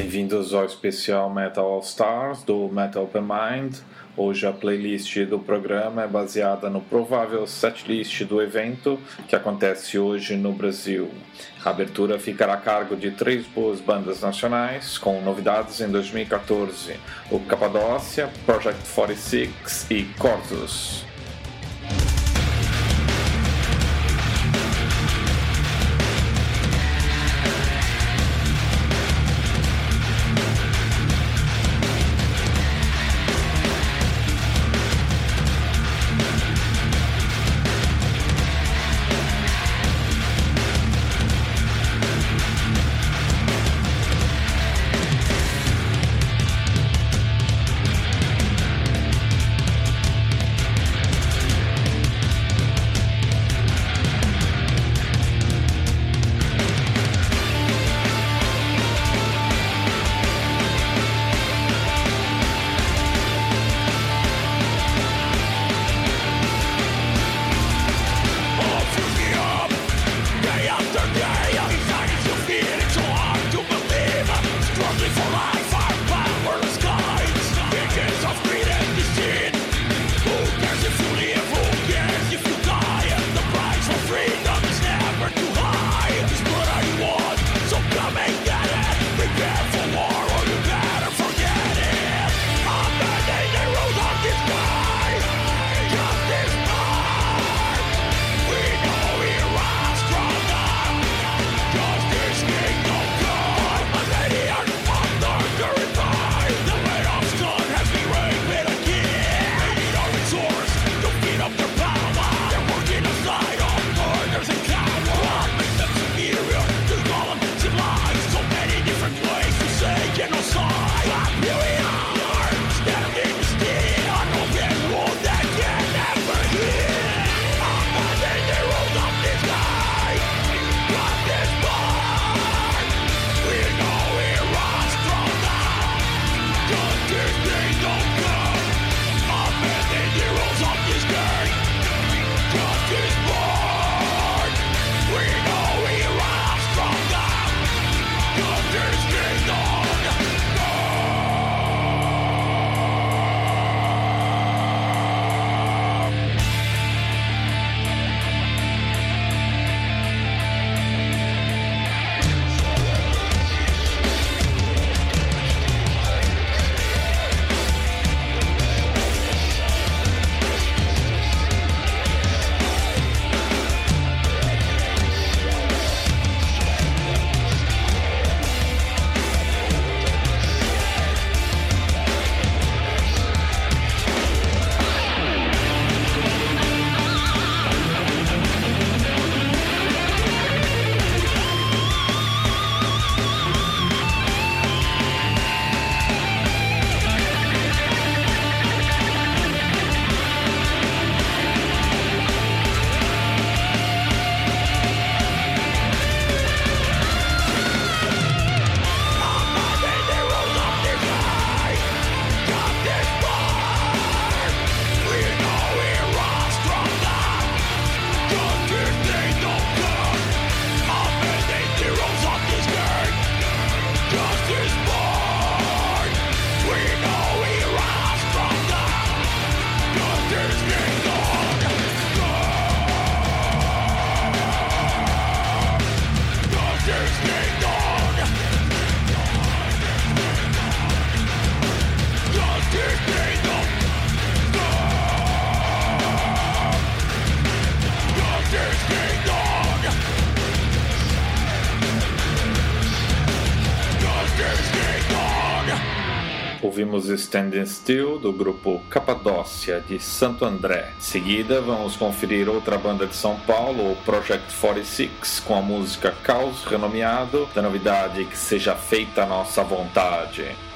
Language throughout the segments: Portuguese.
Bem-vindos ao especial Metal All Stars do Metal Open Mind. Hoje a playlist do programa é baseada no provável setlist do evento que acontece hoje no Brasil. A abertura ficará a cargo de três boas bandas nacionais com novidades em 2014: o Capadócia, Project 46 e Cortus. Standing Still do grupo Capadócia de Santo André. Em seguida, vamos conferir outra banda de São Paulo, o Project 46, com a música Caos Renomeado, da novidade Que Seja Feita a Nossa Vontade.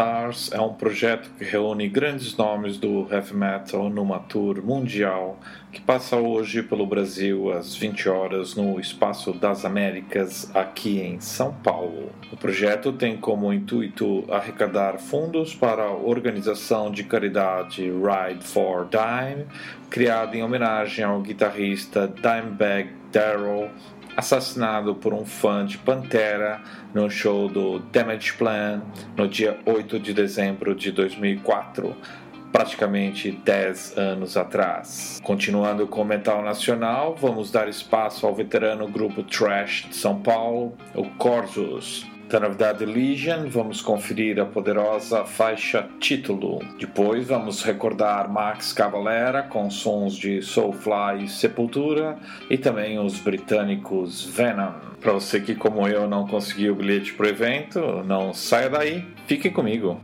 Stars é um projeto que reúne grandes nomes do heavy metal numa tour mundial que passa hoje pelo Brasil às 20 horas no Espaço das Américas, aqui em São Paulo. O projeto tem como intuito arrecadar fundos para a organização de caridade Ride for Dime, criada em homenagem ao guitarrista Dimebag Darrell assassinado por um fã de Pantera no show do Damage Plan no dia 8 de dezembro de 2004, praticamente 10 anos atrás. Continuando com o metal nacional, vamos dar espaço ao veterano grupo Trash de São Paulo, o Corsos, da novidade Legion, vamos conferir a poderosa faixa título. Depois vamos recordar Max Cavalera com sons de Soulfly e Sepultura e também os britânicos Venom. Para você que, como eu, não conseguiu o bilhete para o evento, não saia daí, fique comigo.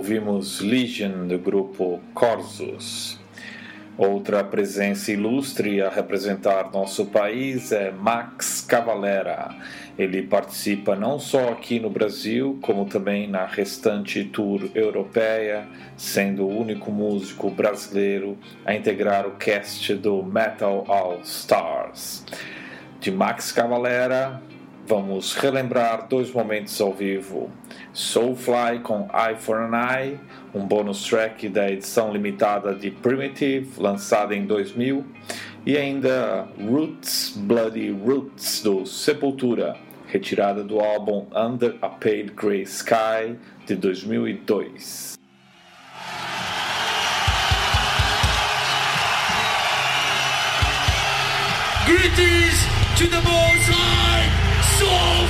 Ouvimos Legion do grupo Corsos. Outra presença ilustre a representar nosso país é Max Cavalera. Ele participa não só aqui no Brasil, como também na restante tour europeia, sendo o único músico brasileiro a integrar o cast do Metal All Stars. De Max Cavalera, vamos relembrar dois momentos ao vivo. Soulfly com Eye for an Eye, um bônus track da edição limitada de Primitive, lançada em 2000, e ainda Roots Bloody Roots do Sepultura, retirada do álbum Under a Pale Grey Sky de 2002. Greetings to the Most Oh.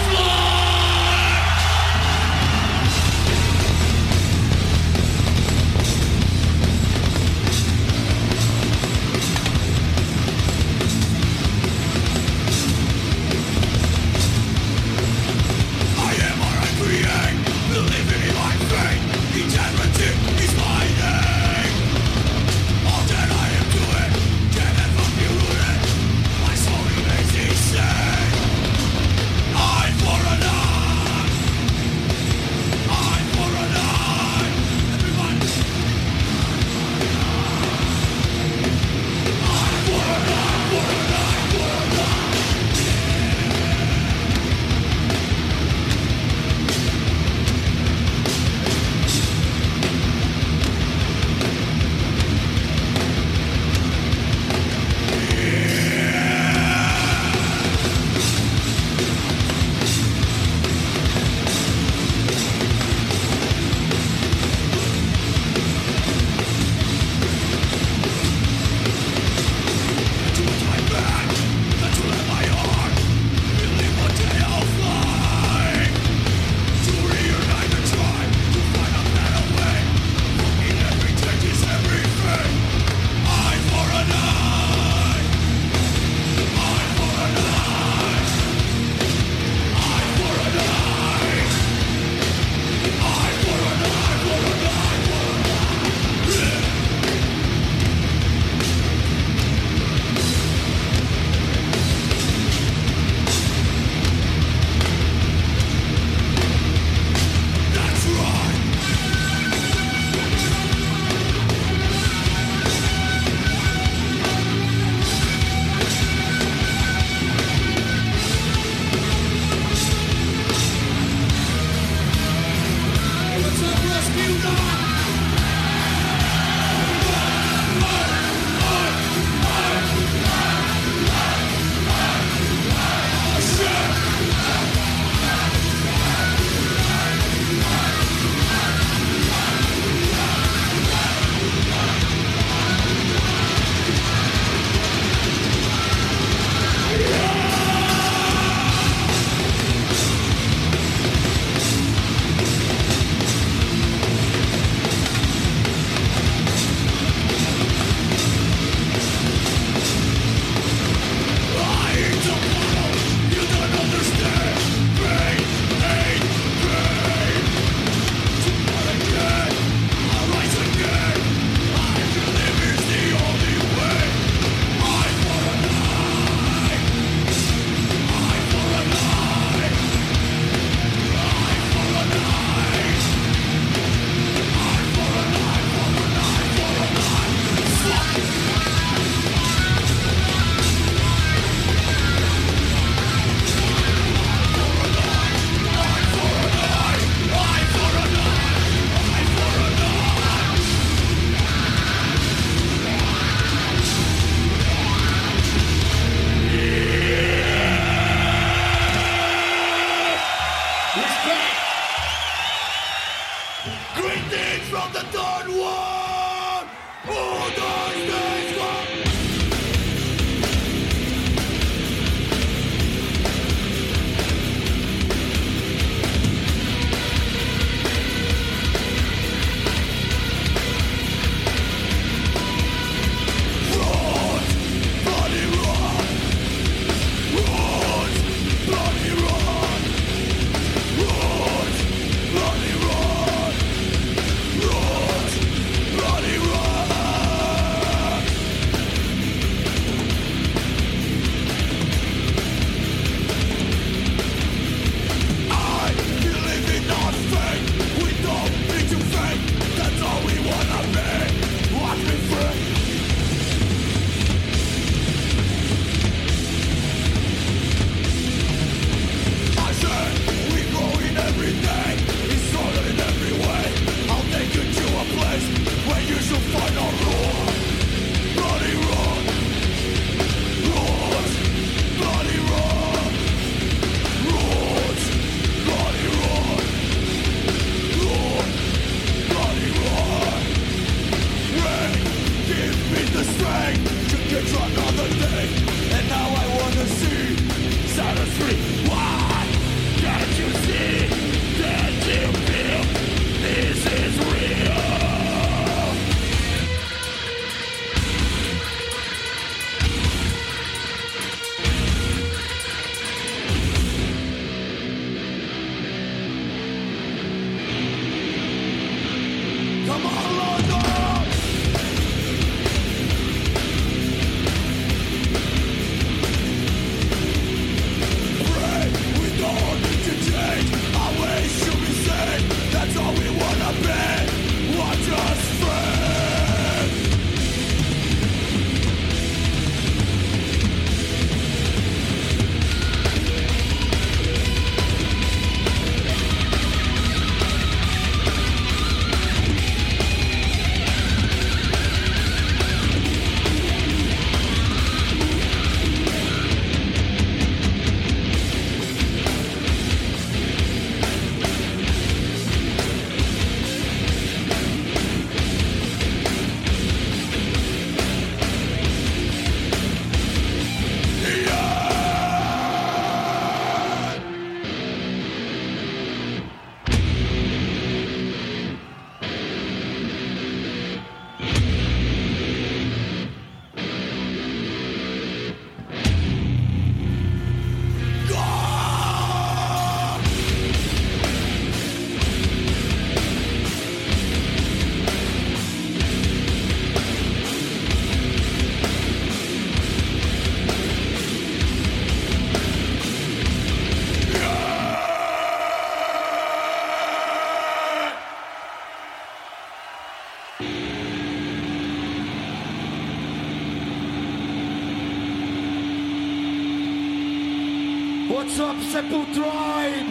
Sepul Tribe?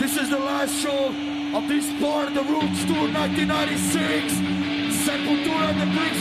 This is the last show of this part of the Roots Tour 1996. Sepultura and the.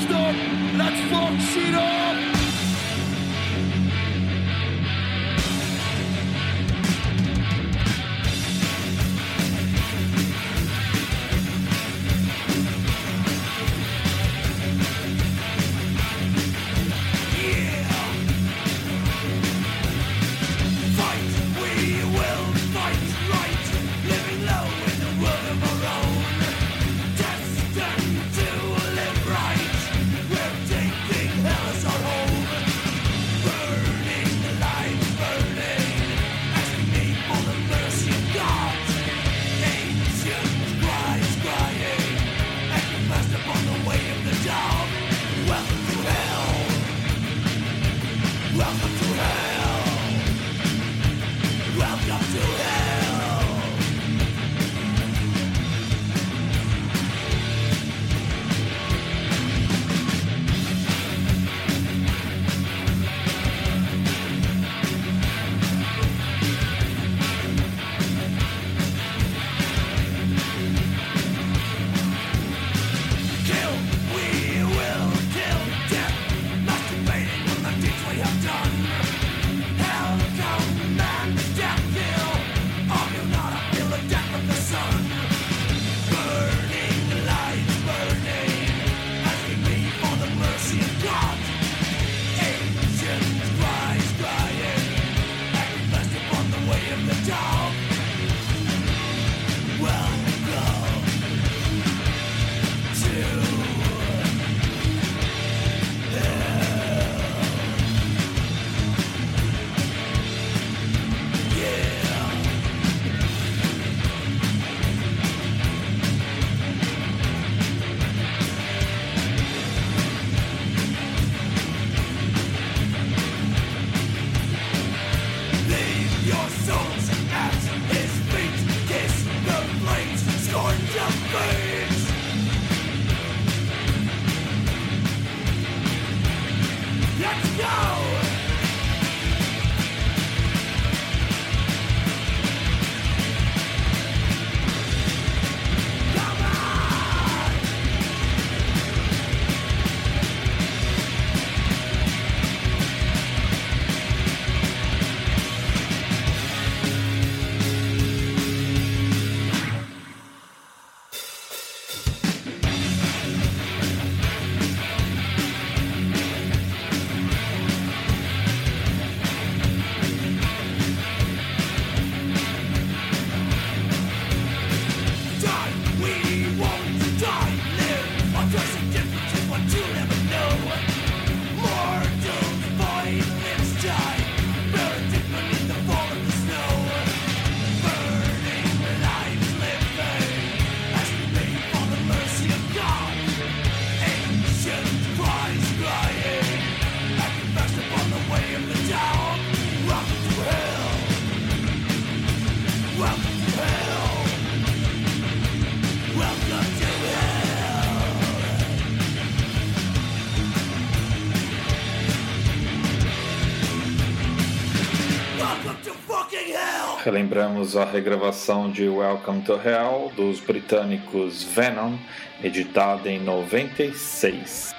relembramos a regravação de Welcome to Hell dos britânicos Venom, editada em 96.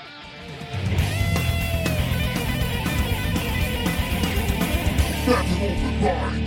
That's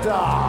in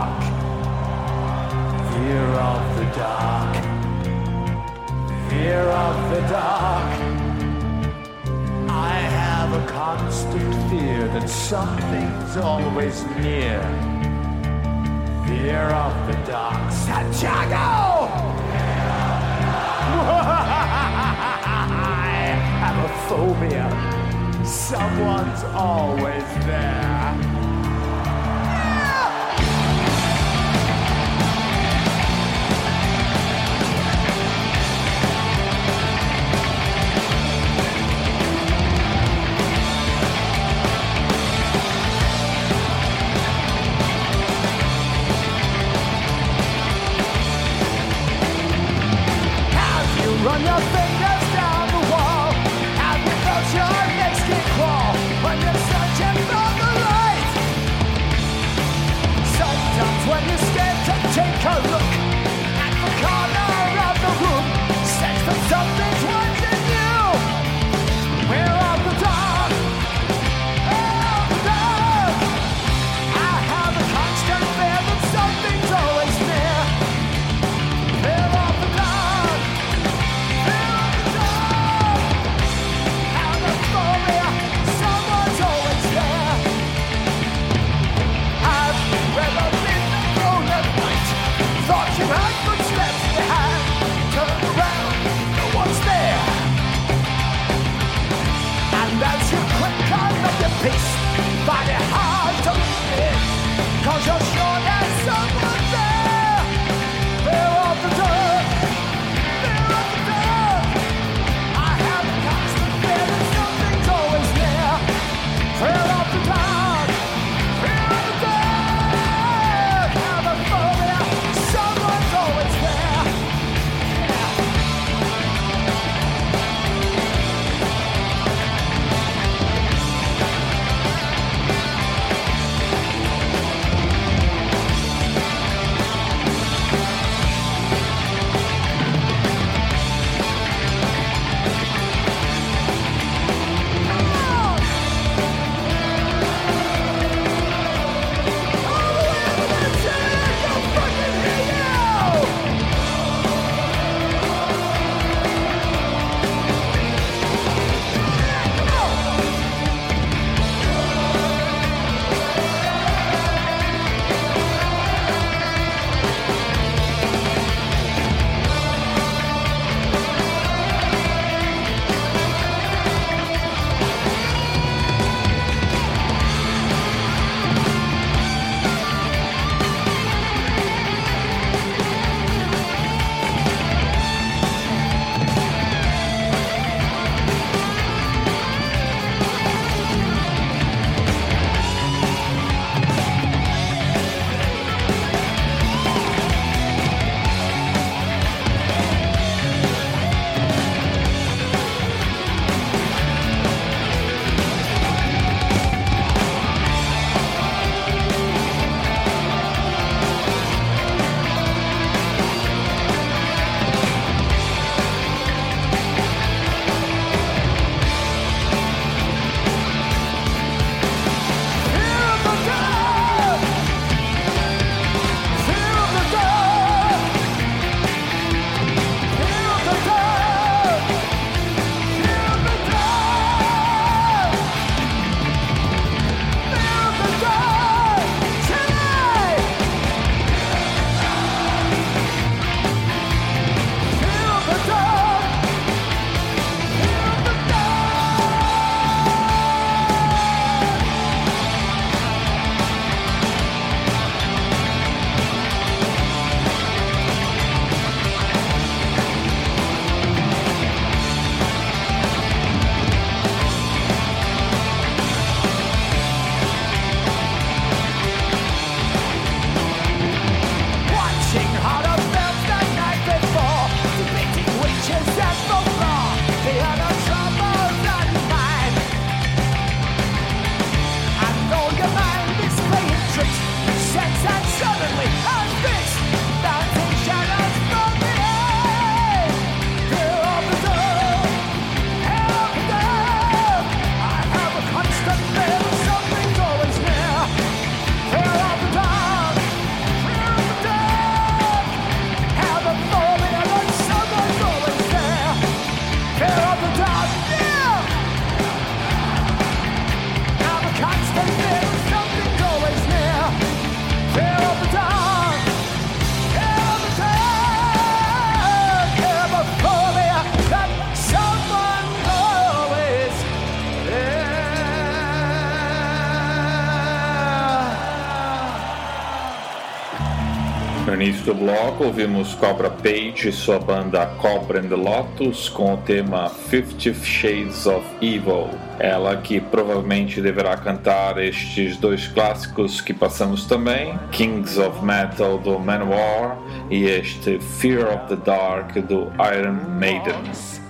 do bloco, ouvimos Cobra Page e sua banda Cobra and the Lotus com o tema Fifty Shades of Evil. Ela que provavelmente deverá cantar estes dois clássicos que passamos também, Kings of Metal do Manowar e este Fear of the Dark do Iron Maiden.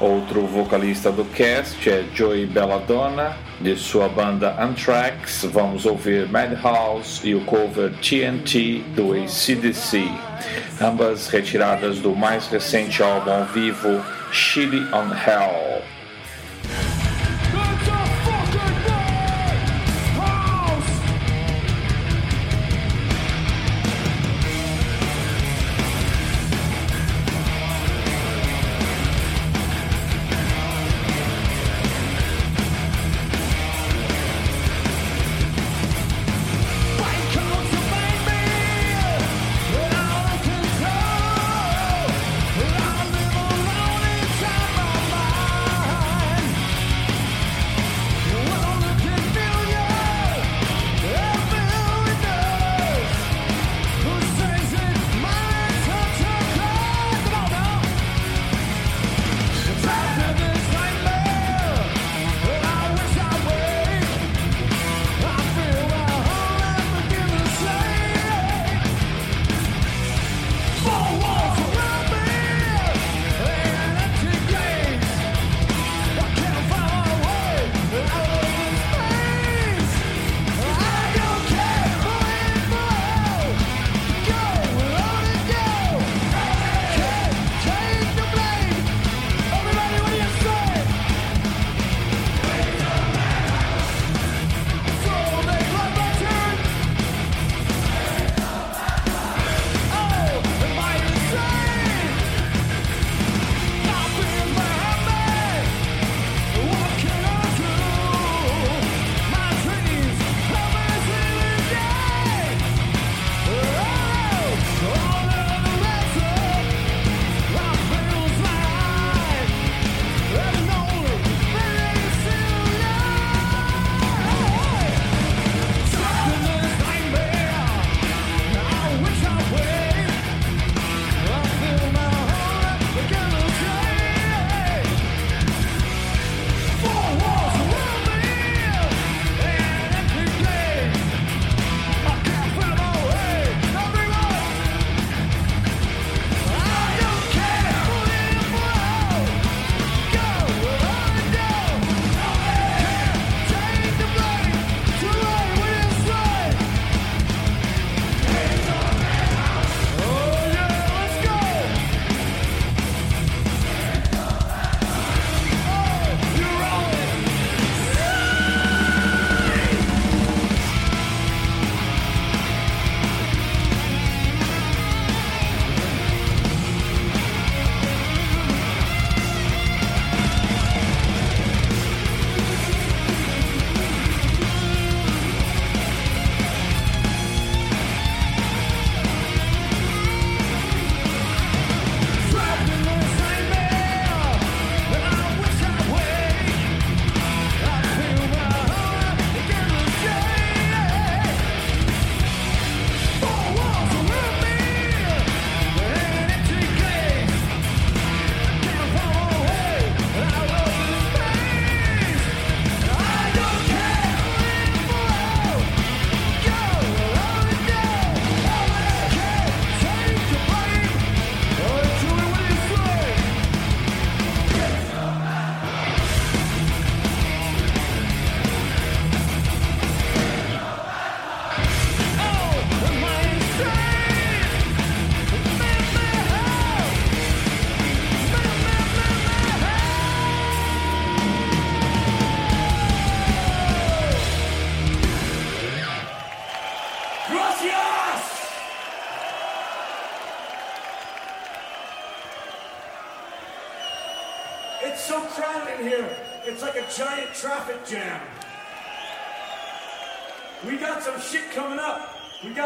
Outro vocalista do cast é Joey Belladonna, de sua banda Anthrax. Vamos ouvir Madhouse e o cover TNT do ACDC, ambas retiradas do mais recente álbum ao vivo Chili on Hell.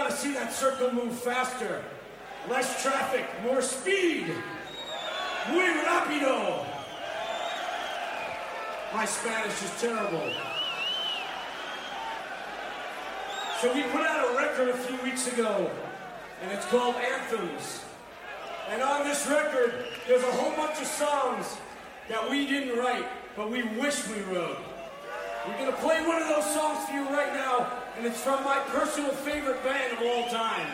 We gotta see that circle move faster. Less traffic, more speed. Muy rápido. My Spanish is terrible. So we put out a record a few weeks ago, and it's called Anthems. And on this record, there's a whole bunch of songs that we didn't write, but we wish we wrote. We're gonna play one of those songs for you right now, and it's from my personal favorite band of all time.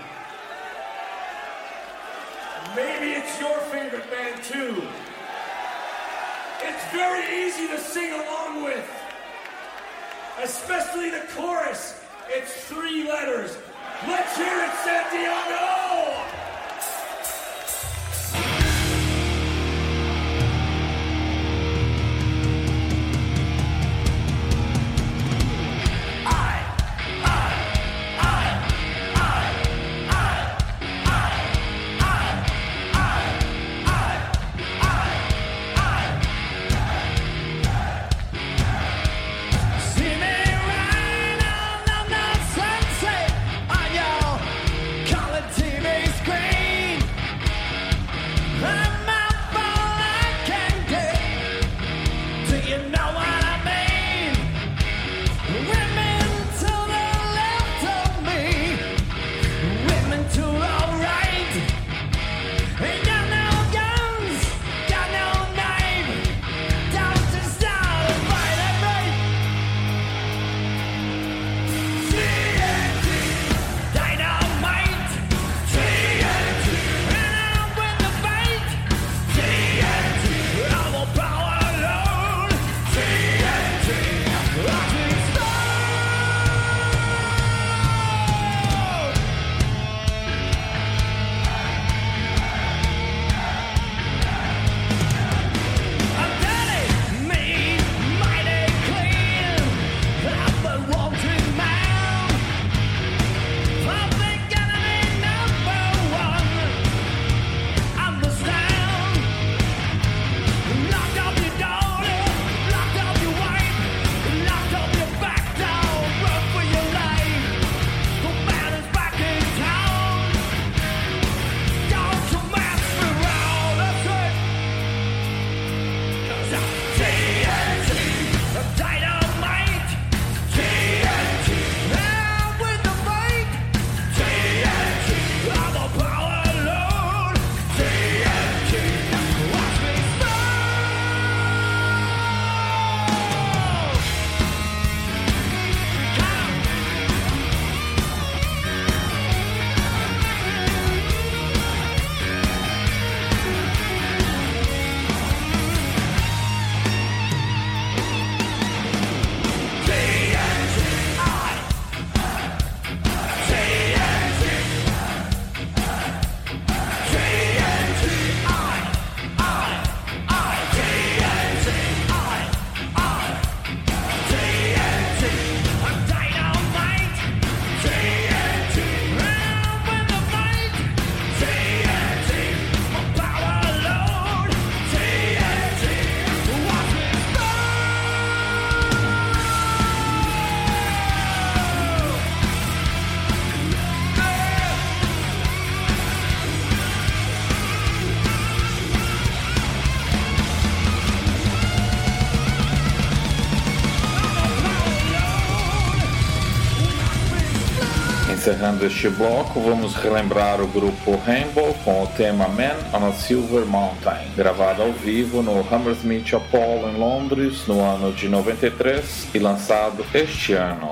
Maybe it's your favorite band too. It's very easy to sing along with, especially the chorus. It's three letters. Let's hear it, Santiago! Encerrando este bloco, vamos relembrar o grupo Rainbow com o tema Man on a Silver Mountain, gravado ao vivo no Hammersmith Apollo em Londres no ano de 93 e lançado este ano.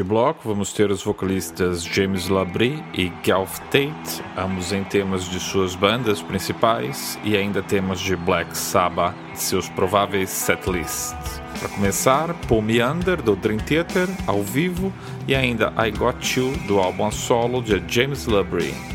Neste bloco vamos ter os vocalistas James Labrie e Gelf Tate, ambos em temas de suas bandas principais e ainda temas de Black Sabbath, de seus prováveis setlists. Para começar, Paul Meander do Dream Theater ao vivo e ainda I Got You do álbum solo de James Labrie.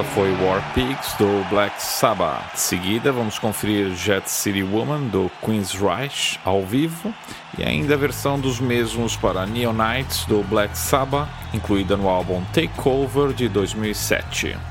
Essa foi War Pigs do Black Sabbath. De seguida, vamos conferir Jet City Woman do Queen's Reich ao vivo e ainda a versão dos mesmos para Neonites do Black Sabbath, incluída no álbum Takeover de 2007.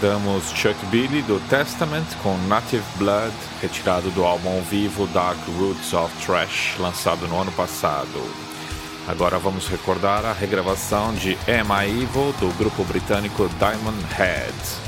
Recordamos Chuck Billy do Testament com Native Blood, retirado do álbum ao vivo Dark Roots of Trash, lançado no ano passado. Agora vamos recordar a regravação de Am I Evil do grupo britânico Diamond Head.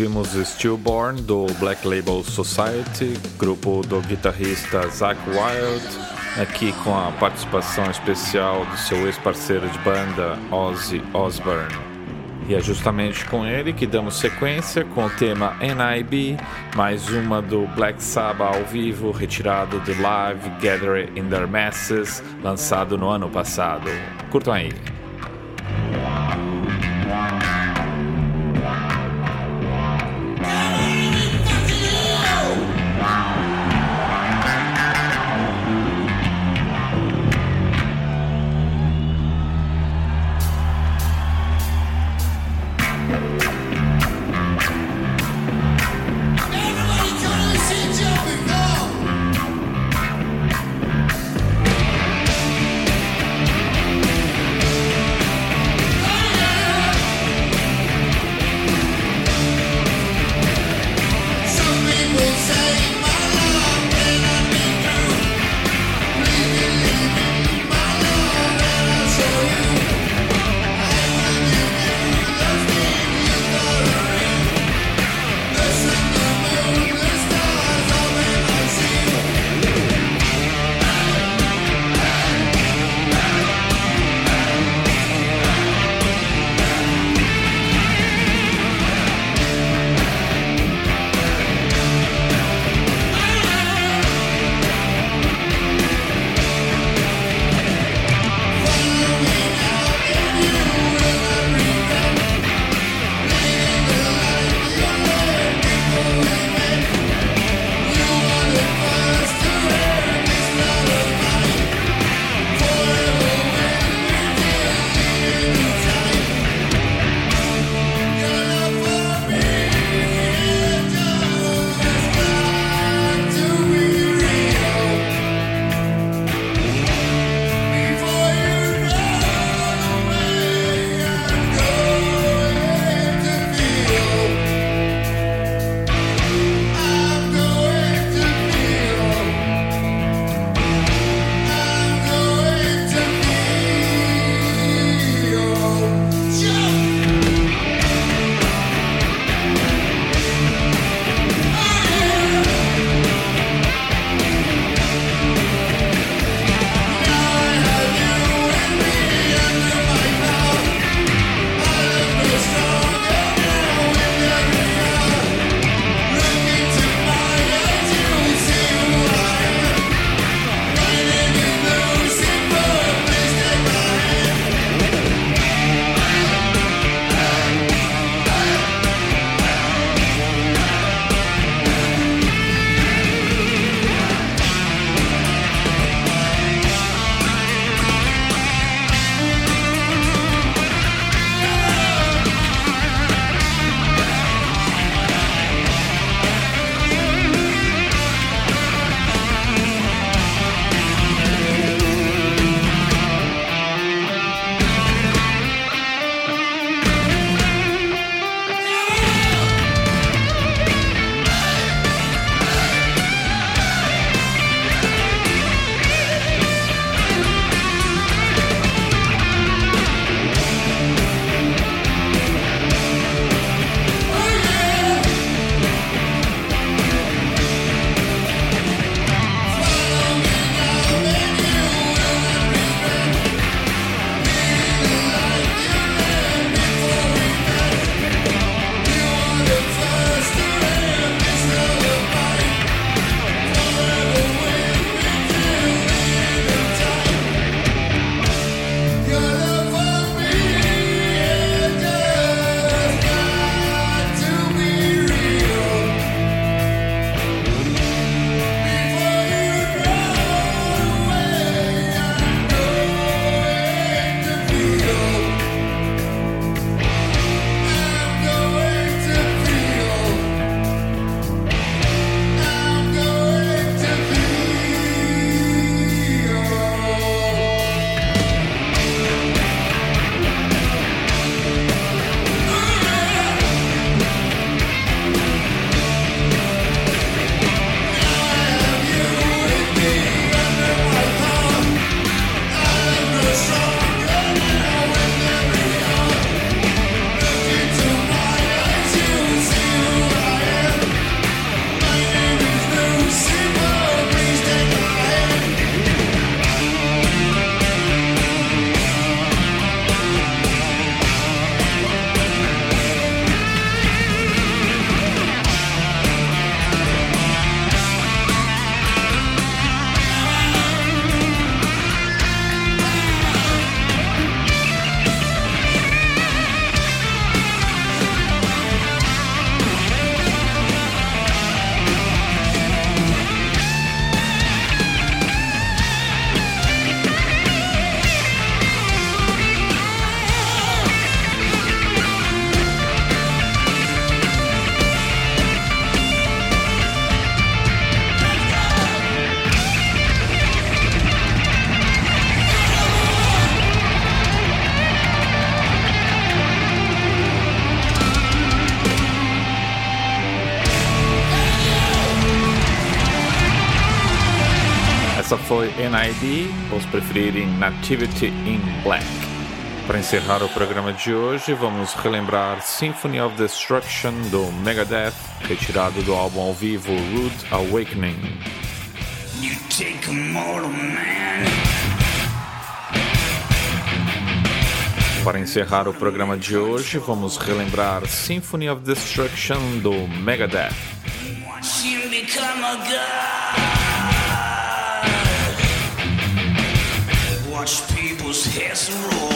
Ouvimos Stillborn do Black Label Society, grupo do guitarrista Zach Wild, aqui com a participação especial do seu ex-parceiro de banda Ozzy Osbourne. E é justamente com ele que damos sequência com o tema NIB, mais uma do Black Sabbath ao vivo, retirado do Live Gathering in Their Masses, lançado no ano passado. Curtam aí. Golden ID, vamos preferirem Nativity in Black. Para encerrar o programa de hoje, vamos relembrar Symphony of Destruction do Megadeth, retirado do álbum ao vivo Rude Awakening. You take man. Para encerrar o programa de hoje, vamos relembrar Symphony of Destruction do Megadeth. watch people's heads roll.